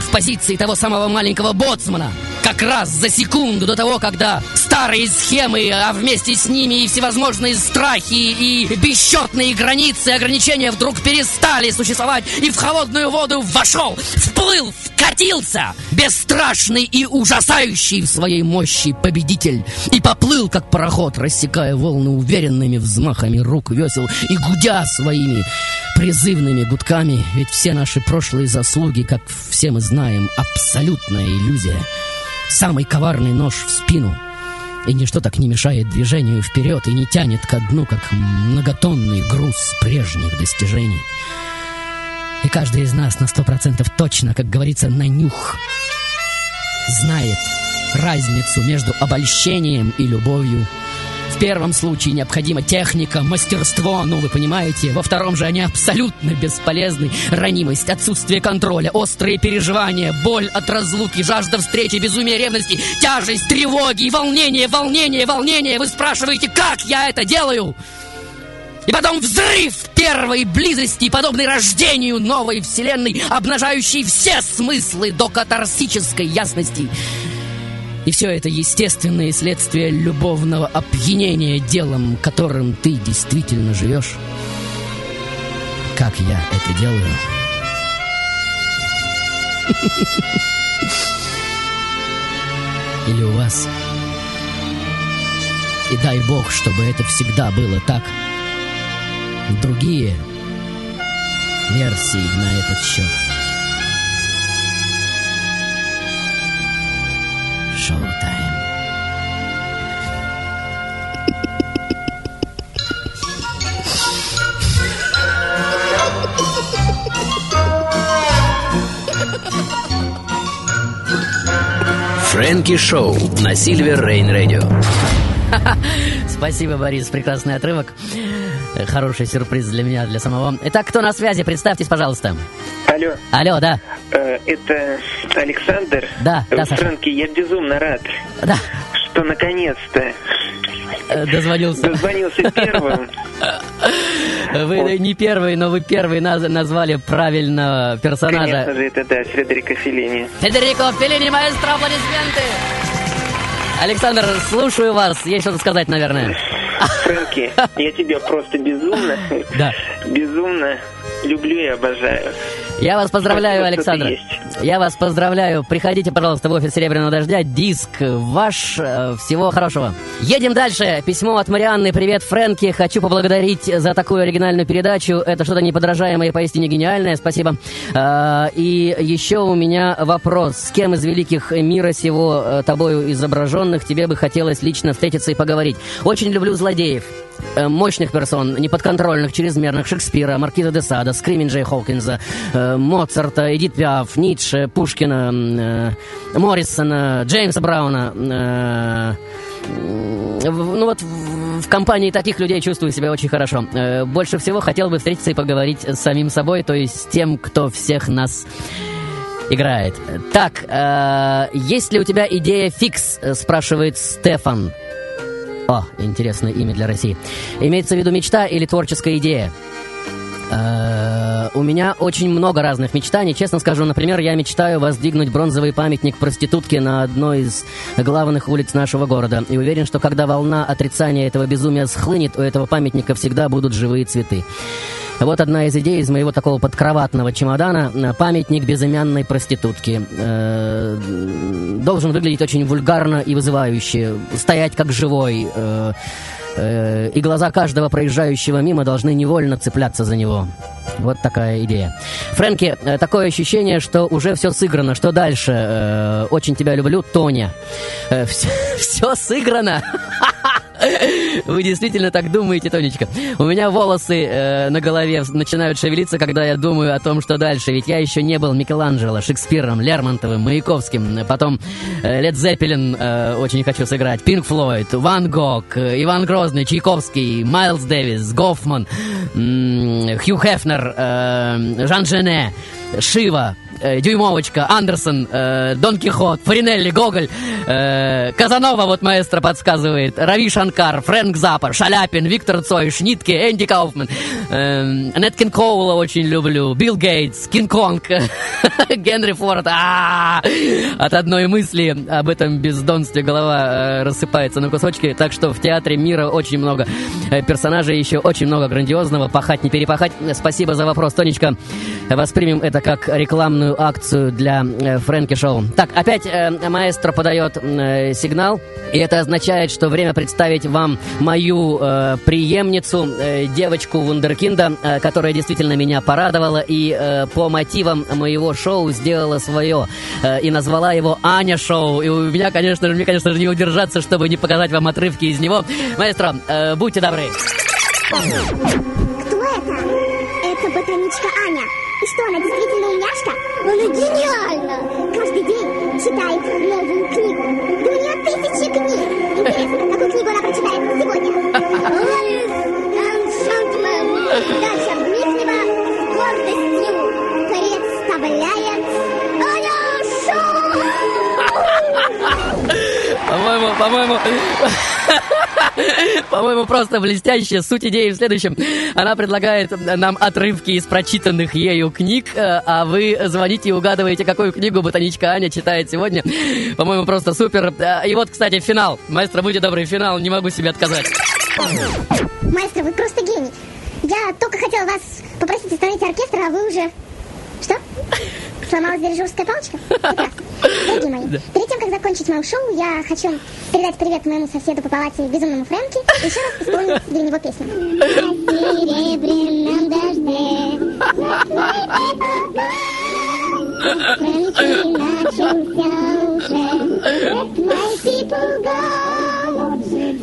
В позиции того самого маленького боцмана, как раз за секунду до того, когда старые схемы, а вместе с ними и всевозможные страхи и бесчетные границы и ограничения вдруг перестали существовать, и в холодную воду вошел, вплыл, вкатился, бесстрашный и ужасающий в своей мощи победитель, и поплыл, как пароход, рассекая волны уверенными взмахами рук весел и гудя своими призывными гудками, ведь все наши прошлые заслуги, как все мы знаем, абсолютная иллюзия самый коварный нож в спину. И ничто так не мешает движению вперед и не тянет ко дну, как многотонный груз прежних достижений. И каждый из нас на сто процентов точно, как говорится, на нюх знает разницу между обольщением и любовью, в первом случае необходима техника, мастерство, ну вы понимаете. Во втором же они абсолютно бесполезны. Ранимость, отсутствие контроля, острые переживания, боль от разлуки, жажда встречи, безумие ревности, тяжесть, тревоги, волнение, волнение, волнение. Вы спрашиваете, как я это делаю? И потом взрыв первой близости, подобный рождению новой вселенной, обнажающей все смыслы до катарсической ясности. И все это естественное следствие любовного опьянения делом, которым ты действительно живешь. Как я это делаю? Или у вас? И дай Бог, чтобы это всегда было так. Другие версии на этот счет. Шоу-тайм. Фрэнки Шоу на Сильвер Рейн Радио. Спасибо, Борис, прекрасный отрывок. Хороший сюрприз для меня, для самого. Итак, кто на связи? Представьтесь, пожалуйста. Алло. Алло, да. Э, это Александр. Да, да, Саша. Фрэнки, я безумно рад. Да. Что наконец-то э, Дозвонился. Дозвонился первым. Вы вот. не первый, но вы первый наз назвали правильного персонажа. Конечно же, это да, Федерико Феллини. Федерико Феллини, маэстро, аплодисменты! Александр, слушаю вас. Есть что-то сказать, наверное. Фрэнки, я тебя просто безумно, да. безумно люблю и обожаю. Я вас поздравляю, Александр. Я вас поздравляю. Приходите, пожалуйста, в офис Серебряного Дождя. Диск ваш. Э, всего хорошего. Едем дальше. Письмо от Марианны. Привет, Фрэнки. Хочу поблагодарить за такую оригинальную передачу. Это что-то неподражаемое и поистине гениальное. Спасибо. Э, и еще у меня вопрос. С кем из великих мира сего э, тобою изображенных тебе бы хотелось лично встретиться и поговорить? Очень люблю злодеев. Э, мощных персон, неподконтрольных, чрезмерных Шекспира, Маркиза де Сада, Скриминджа и Хокинза, э, Моцарта, Эдит Пиаф, Ницше, Пушкина, э, Моррисона, Джеймса Брауна. Ну вот в компании таких людей чувствую себя очень хорошо. Больше всего хотел бы встретиться и поговорить с самим собой, то есть с тем, кто всех нас играет. Так, есть ли у тебя идея фикс, спрашивает Стефан. О, интересное имя для России. Имеется в виду мечта или творческая идея? Э, у меня очень много разных мечтаний. Честно скажу, например, я мечтаю воздвигнуть бронзовый памятник проститутке на одной из главных улиц нашего города. И уверен, что когда волна отрицания этого безумия схлынет, у этого памятника всегда будут живые цветы. Вот одна из идей из моего такого подкроватного чемодана. Памятник безымянной проститутки. Э, должен выглядеть очень вульгарно и вызывающе. Стоять как живой. Э, э, и глаза каждого проезжающего мимо должны невольно цепляться за него. Вот такая идея. Фрэнки, такое ощущение, что уже все сыграно. Что дальше? Очень тебя люблю, Тоня. Все сыграно. Вы действительно так думаете, Тонечка? У меня волосы э, на голове начинают шевелиться, когда я думаю о том, что дальше. Ведь я еще не был Микеланджело, Шекспиром, Лермонтовым, Маяковским. Потом э, Лед Зеппелин э, очень хочу сыграть. Пинк Флойд, Ван Гог, Иван Грозный, Чайковский, Майлз Дэвис, Гофман, э, Хью Хефнер, э, Жан Жене, Шива, э, Дюймовочка, Андерсон, э, Дон Кихот, Фаринелли, Гоголь, э, Казанова, вот маэстро подсказывает, Рави Шанкар, Фрэнк Заппа, Шаляпин, Виктор Цой, Шнитке, Энди Кауфман, э, Неткин Коула очень люблю, Билл Гейтс, Кинг-Конг, Генри Форд. А От одной мысли об этом бездонстве голова э, рассыпается на кусочки, так что в театре мира очень много э, персонажей, еще очень много грандиозного, пахать не перепахать. Спасибо за вопрос, Тонечка. Воспримем это как рекламную рекламную акцию для э, Фрэнки Шоу. Так, опять э, маэстро подает э, сигнал, и это означает, что время представить вам мою э, преемницу, э, девочку Вундеркинда, э, которая действительно меня порадовала и э, по мотивам моего шоу сделала свое э, и назвала его Аня Шоу. И у меня, конечно же, мне, конечно же, не удержаться, чтобы не показать вам отрывки из него. Маэстро, э, будьте добры. Кто это? Это ботаничка Аня. И что, она действительно умняшка? Она гениальна! Каждый день читает новую книгу. Да у тысячи книг. Интересно, какую книгу она прочитает сегодня? Ларис Эншантмен. Дача Дмитриева с гордостью представляет Аня Шоу! По-моему, по-моему... По-моему, просто блестящая. Суть идеи в следующем. Она предлагает нам отрывки из прочитанных ею книг, э, а вы звоните и угадываете, какую книгу ботаничка Аня читает сегодня. По-моему, просто супер. Э, и вот, кстати, финал. Маэстро, будьте добрый, финал. Не могу себе отказать. Маэстро, вы просто гений. Я только хотела вас попросить остановить оркестр, а вы уже... Что? Сломалась дирижерская палочка? Прекрасно. Дорогие мои, да. перед тем, как закончить мое шоу, я хочу передать привет моему соседу по палате, безумному Фрэнки, и еще раз исполнить для него песню. На серебряном дожде Фрэнки начался уже My people go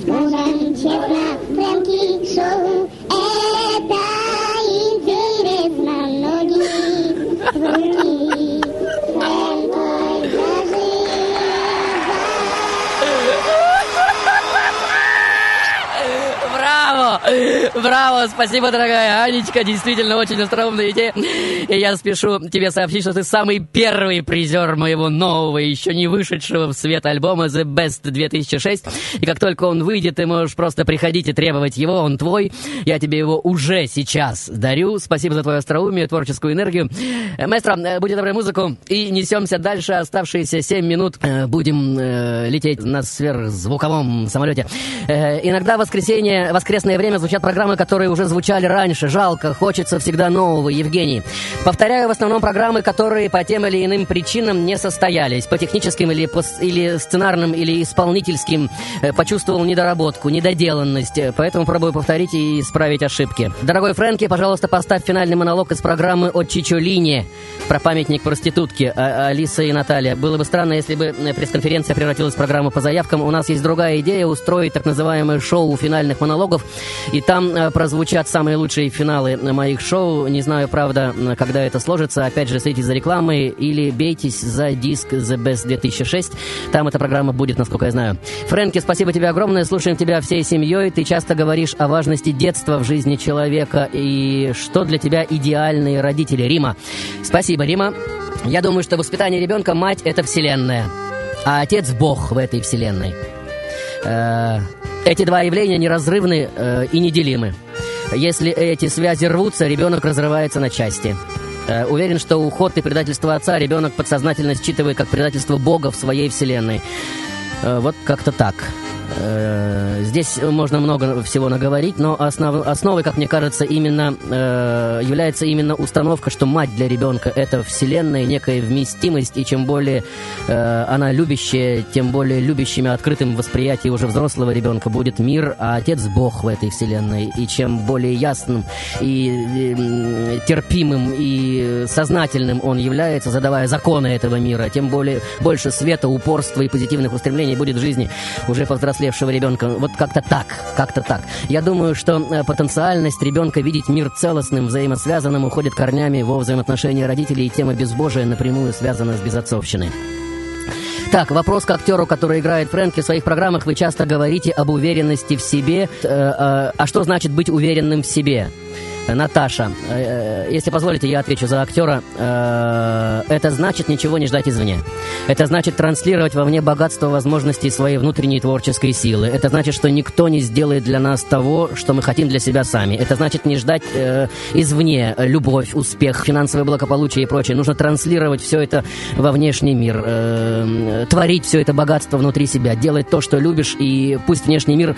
Скажем честно, Фрэнки шоу Браво! Спасибо, дорогая Анечка. Действительно, очень остроумная идея. И я спешу тебе сообщить, что ты самый первый призер моего нового, еще не вышедшего в свет альбома The Best 2006. И как только он выйдет, ты можешь просто приходить и требовать его. Он твой. Я тебе его уже сейчас дарю. Спасибо за твое остроумие, творческую энергию. Маэстро, э, будь доброй музыку. И несемся дальше. Оставшиеся 7 минут э, будем э, лететь на сверхзвуковом самолете. Иногда в воскресенье, воскресное время звучат программы, которые уже звучали раньше. Жалко, хочется всегда нового, Евгений. Повторяю, в основном программы, которые по тем или иным причинам не состоялись. По техническим или, по, или сценарным, или исполнительским э, почувствовал недоработку, недоделанность. Поэтому пробую повторить и исправить ошибки. Дорогой Фрэнки, пожалуйста, поставь финальный монолог из программы от Чичолини про памятник проститутки а, Алиса и Наталья. Было бы странно, если бы э, пресс-конференция превратилась в программу по заявкам. У нас есть другая идея устроить так называемое шоу финальных монологов. И там э, прозвучат самые лучшие финалы моих шоу. Не знаю, правда, когда это сложится. Опять же, следите за рекламой или бейтесь за диск The Best 2006. Там эта программа будет, насколько я знаю. Фрэнки, спасибо тебе огромное. Слушаем тебя всей семьей. Ты часто говоришь о важности детства в жизни человека и что для тебя идеальные родители. Рима. Спасибо, Рима. Я думаю, что воспитание ребенка мать это вселенная, а отец Бог в этой вселенной. Э, эти два явления неразрывны э, и неделимы. Если эти связи рвутся, ребенок разрывается на части. Э, уверен, что уход и предательство отца ребенок подсознательно считывает как предательство Бога в своей вселенной. Вот как-то так. Э, здесь можно много всего наговорить, но основ, основой, как мне кажется, именно э, является именно установка, что мать для ребенка это вселенная, некая вместимость, и чем более э, она любящая, тем более любящими, открытым восприятие уже взрослого ребенка будет мир, а отец Бог в этой вселенной. И чем более ясным и э, терпимым и сознательным он является, задавая законы этого мира, тем более больше света, упорства и позитивных устремлений будет в жизни уже повзрослевшего ребенка. Вот как-то так, как-то так. Я думаю, что э, потенциальность ребенка видеть мир целостным, взаимосвязанным уходит корнями во взаимоотношения родителей, и тема безбожия напрямую связана с безотцовщиной. Так, вопрос к актеру, который играет Фрэнки. В своих программах вы часто говорите об уверенности в себе. Э, э, а что значит быть уверенным в себе? Наташа, э, если позволите, я отвечу за актера. Э, это значит ничего не ждать извне. Это значит транслировать вовне богатство возможностей своей внутренней творческой силы. Это значит, что никто не сделает для нас того, что мы хотим для себя сами. Это значит не ждать э, извне любовь, успех, финансовое благополучие и прочее. Нужно транслировать все это во внешний мир, э, творить все это богатство внутри себя, делать то, что любишь, и пусть внешний мир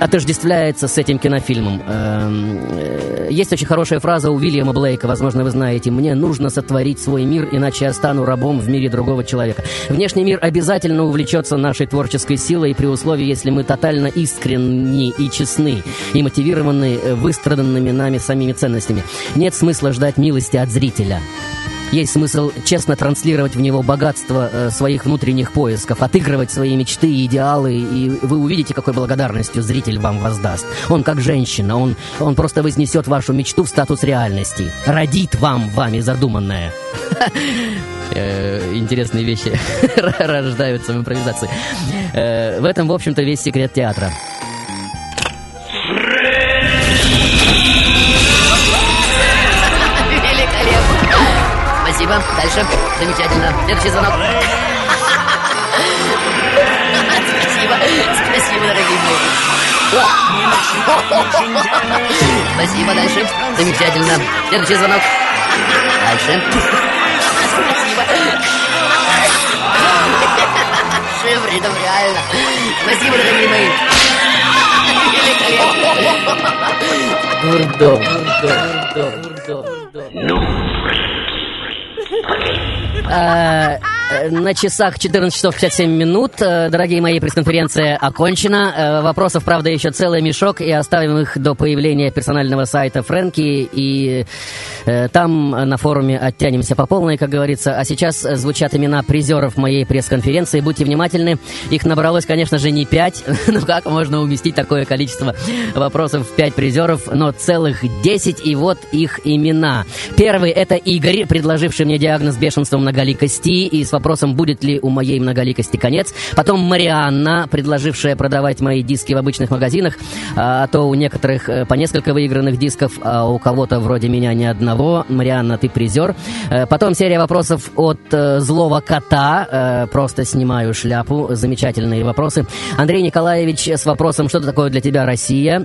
отождествляется с этим кинофильмом. Э, есть очень хорошая фраза у Уильяма Блейка, возможно, вы знаете. «Мне нужно сотворить свой мир, иначе я стану рабом в мире другого человека». Внешний мир обязательно увлечется нашей творческой силой при условии, если мы тотально искренни и честны, и мотивированы э, выстраданными нами самими ценностями. Нет смысла ждать милости от зрителя. Есть смысл честно транслировать в него богатство э, своих внутренних поисков, отыгрывать свои мечты и идеалы, и вы увидите, какой благодарностью зритель вам воздаст. Он как женщина, он, он просто вознесет вашу мечту в статус реальности, родит вам вами задуманное. Э, интересные вещи рождаются в импровизации. Э, в этом, в общем-то, весь секрет театра. Спасибо. Дальше. Замечательно. Следующий звонок. Спасибо. Спасибо, дорогие мои. Спасибо. Дальше. Замечательно. Следующий звонок. Дальше. Спасибо. Шифридов, реально. Спасибо, дорогие мои. Великолепно. Дурдом. Дурдом. Дурдом. Дурдом. Uh, Э, на часах 14 часов 57 минут. Э, дорогие мои, пресс-конференция окончена. Э, вопросов, правда, еще целый мешок, и оставим их до появления персонального сайта Фрэнки. И там на форуме оттянемся по полной, как говорится. А сейчас звучат имена призеров моей пресс-конференции. Будьте внимательны. Их набралось, конечно же, не 5. Ну как можно уместить такое количество вопросов в 5 призеров? Но целых 10, и вот их имена. Первый — это Игорь, предложивший мне диагноз бешенства многоликости и с вопросом, будет ли у моей многоликости конец. Потом Марианна, предложившая продавать мои диски в обычных магазинах, а, а то у некоторых э, по несколько выигранных дисков, а у кого-то вроде меня ни одного. Марианна, ты призер. Э, потом серия вопросов от э, злого кота. Просто снимаю шляпу. Замечательные вопросы. Андрей Николаевич с вопросом, что такое для тебя Россия?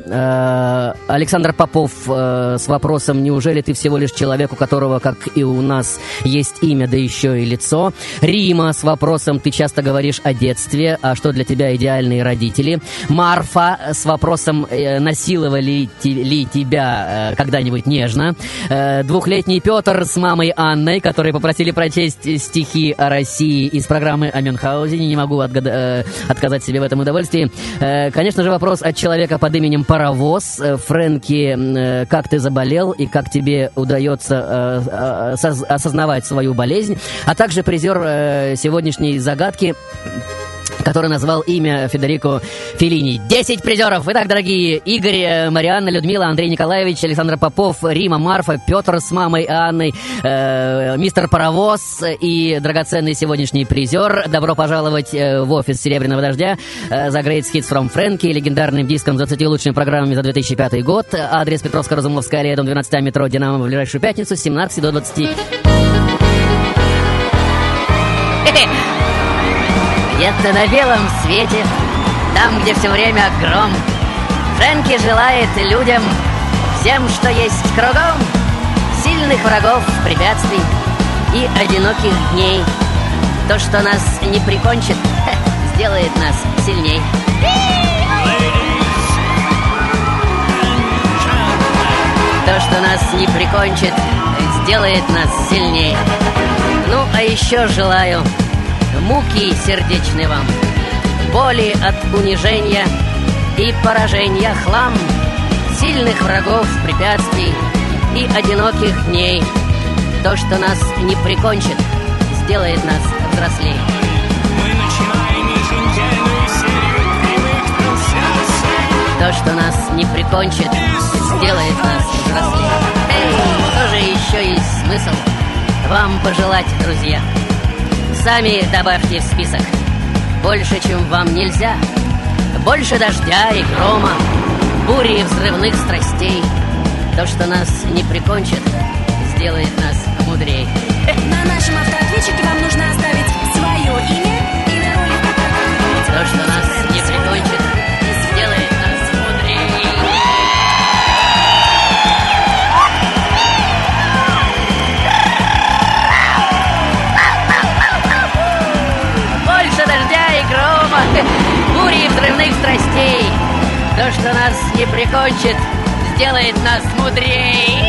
Александр Попов с вопросом, неужели ты всего лишь человек, у которого, как и у нас, есть имя, да еще и лицо? Рима с вопросом «Ты часто говоришь о детстве, а что для тебя идеальные родители?» Марфа с вопросом э, «Насиловали ли тебя э, когда-нибудь нежно?» э, Двухлетний Петр с мамой Анной, которые попросили прочесть стихи о России из программы о Мюнхгаузене. Не могу отгад... отказать себе в этом удовольствии. Конечно же, вопрос от человека под именем Паровоз. Фрэнки, как ты заболел и как тебе удается осознавать свою болезнь? А также призер э, сегодняшней загадки который назвал имя Федерико Феллини. Десять призеров. Итак, дорогие Игорь, э, Марианна, Людмила, Андрей Николаевич, Александр Попов, Рима, Марфа, Петр с мамой Анной, э, мистер Паровоз и драгоценный сегодняшний призер. Добро пожаловать э, в офис Серебряного Дождя за Great Hits from Frankie, легендарным диском с 20 лучшими программами за 2005 год. Адрес Петровская-Разумовская, аллея, дом 12, метро Динамо в ближайшую пятницу с 17 до 20. Где-то на белом свете, там, где все время гром, Фрэнки желает людям всем, что есть кругом, Сильных врагов, препятствий и одиноких дней. То, что нас не прикончит, сделает нас сильней. То, что нас не прикончит, сделает нас сильнее. Еще желаю муки сердечной вам, боли от унижения и поражения хлам, сильных врагов, препятствий и одиноких дней. То, что нас не прикончит, сделает нас взрослее. То, что нас не прикончит, сделает нас взрослее. Эй, что же еще есть смысл вам пожелать, друзья? Сами добавьте в список. Больше, чем вам нельзя. Больше дождя и грома, бури и взрывных страстей. То, что нас не прикончит, сделает нас мудрее. На нашем автоответчике нас не прикончит, сделает нас мудрее.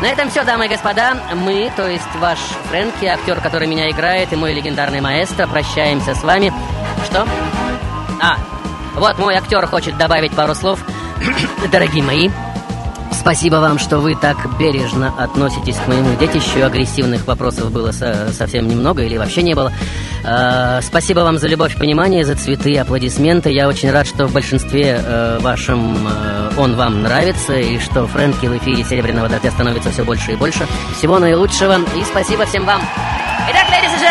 На этом все, дамы и господа. Мы, то есть ваш Фрэнки, актер, который меня играет, и мой легендарный маэстро, прощаемся с вами. Что? А, вот мой актер хочет добавить пару слов. Дорогие мои, Спасибо вам, что вы так бережно относитесь к моему детищу. Агрессивных вопросов было со совсем немного или вообще не было. Э спасибо вам за любовь, понимание, за цветы, аплодисменты. Я очень рад, что в большинстве э, вашем э, он вам нравится, и что Фрэнки в эфире «Серебряного дождя» становится все больше и больше. Всего наилучшего, и спасибо всем вам.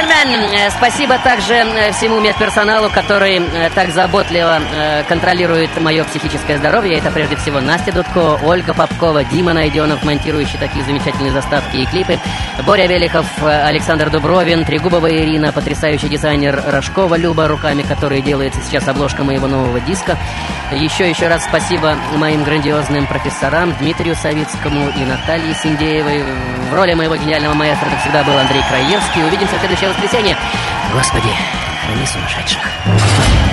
Gentlemen, э, спасибо также э, всему медперсоналу, который э, так заботливо контролирует мое психическое здоровье. Это прежде всего Настя Дудко, Ольга Попкова, Дима Найденов, монтирующий такие замечательные заставки и клипы, Боря Велихов, Александр Дубровин, Трегубова Ирина, потрясающий дизайнер Рожкова Люба, руками которой делается сейчас обложка моего нового диска. Еще еще раз спасибо моим грандиозным профессорам Дмитрию Савицкому и Наталье Синдеевой. В роли моего гениального маэстро, как всегда, был Андрей Краевский. Увидимся в следующее воскресенье. Господи, храни сумасшедших.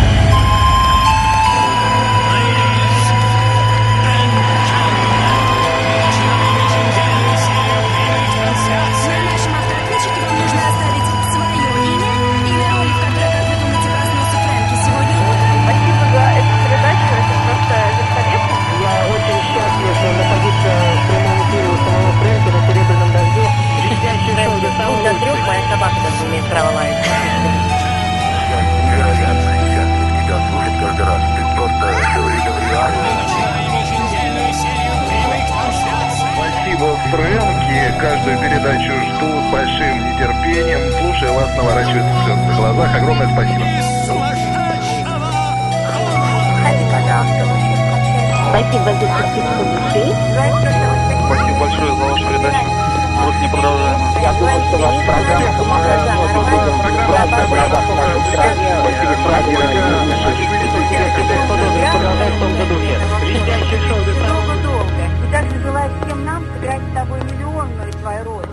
Слезы на глазах. Огромное спасибо. Спасибо за. Спасибо большое за вашу передачу. Просто непродолжаемо. Я думаю, что ваша программа помогает многим людям в разных городах нашей страны. Спасибо, правильно. Продолжай в том же духе. Блестящее шоу Долго-долго. И также желаю всем нам сыграть с тобой миллионную твою роль.